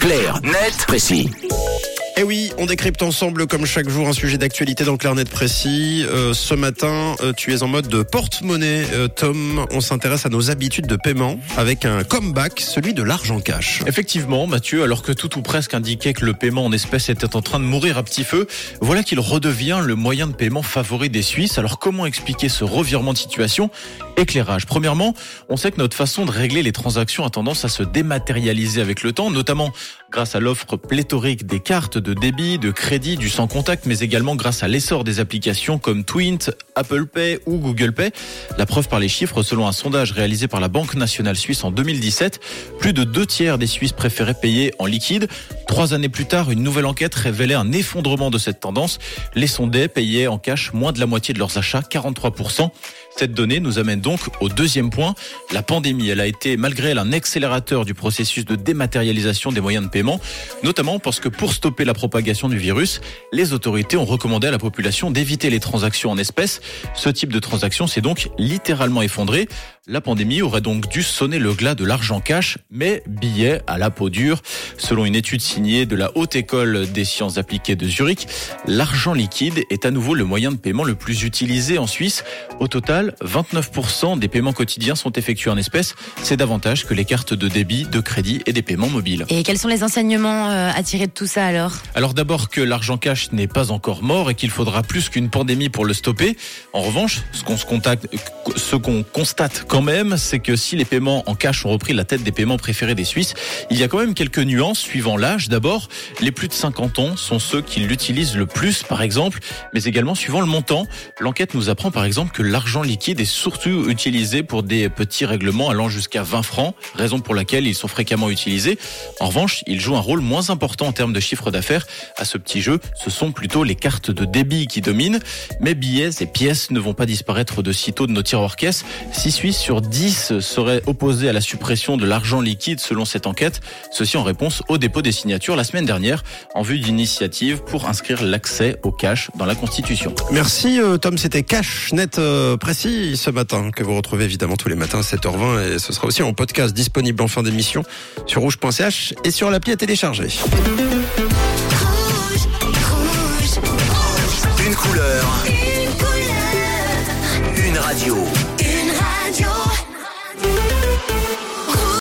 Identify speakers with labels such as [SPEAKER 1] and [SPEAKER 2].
[SPEAKER 1] Clair, net, précis.
[SPEAKER 2] Et oui, on décrypte ensemble comme chaque jour un sujet d'actualité dans Clair Net précis. Euh, ce matin, euh, tu es en mode de porte-monnaie. Euh, Tom, on s'intéresse à nos habitudes de paiement avec un comeback, celui de l'argent cash.
[SPEAKER 3] Effectivement, Mathieu, alors que tout ou presque indiquait que le paiement en espèces était en train de mourir à petit feu, voilà qu'il redevient le moyen de paiement favori des Suisses. Alors comment expliquer ce revirement de situation? Éclairage. Premièrement, on sait que notre façon de régler les transactions a tendance à se dématérialiser avec le temps, notamment grâce à l'offre pléthorique des cartes de débit, de crédit, du sans contact, mais également grâce à l'essor des applications comme Twint, Apple Pay ou Google Pay. La preuve par les chiffres, selon un sondage réalisé par la Banque nationale suisse en 2017, plus de deux tiers des Suisses préféraient payer en liquide. Trois années plus tard, une nouvelle enquête révélait un effondrement de cette tendance. Les sondés payaient en cash moins de la moitié de leurs achats, 43%. Cette donnée nous amène donc au deuxième point. La pandémie, elle a été malgré elle un accélérateur du processus de dématérialisation des moyens de paiement, notamment parce que pour stopper la propagation du virus, les autorités ont recommandé à la population d'éviter les transactions en espèces. Ce type de transaction s'est donc littéralement effondré. La pandémie aurait donc dû sonner le glas de l'argent cash, mais billet à la peau dure. Selon une étude signée de la Haute École des sciences appliquées de Zurich, l'argent liquide est à nouveau le moyen de paiement le plus utilisé en Suisse. Au total, 29% des paiements quotidiens sont effectués en espèces. C'est davantage que les cartes de débit, de crédit et des paiements mobiles.
[SPEAKER 4] Et quels sont les enseignements euh, à tirer de tout ça alors?
[SPEAKER 3] Alors d'abord que l'argent cash n'est pas encore mort et qu'il faudra plus qu'une pandémie pour le stopper. En revanche, ce qu'on ce qu'on constate quand même, c'est que si les paiements en cash ont repris la tête des paiements préférés des Suisses, il y a quand même quelques nuances suivant l'âge. D'abord, les plus de 50 ans sont ceux qui l'utilisent le plus, par exemple, mais également suivant le montant. L'enquête nous apprend par exemple que l'argent liquide est surtout utilisé pour des petits règlements allant jusqu'à 20 francs, raison pour laquelle ils sont fréquemment utilisés. En revanche, ils jouent un rôle moins important en termes de chiffre d'affaires. À ce petit jeu, ce sont plutôt les cartes de débit qui dominent. Mais billets et pièces ne vont pas disparaître de sitôt de nos tiroirs caisses. 6 Suisses sur 10 seraient opposés à la suppression de l'argent liquide selon cette enquête. Ceci en réponse au dépôt des signatures la semaine dernière en vue d'initiative pour inscrire l'accès au cash dans la Constitution.
[SPEAKER 2] Merci euh, Tom, c'était Cash Net euh, précis ce matin que vous retrouvez évidemment tous les matins à 7h20 et ce sera aussi en podcast disponible en fin d'émission sur rouge.ch et sur l'appli à télécharger.
[SPEAKER 1] Une couleur. Une radio.
[SPEAKER 5] Une radio.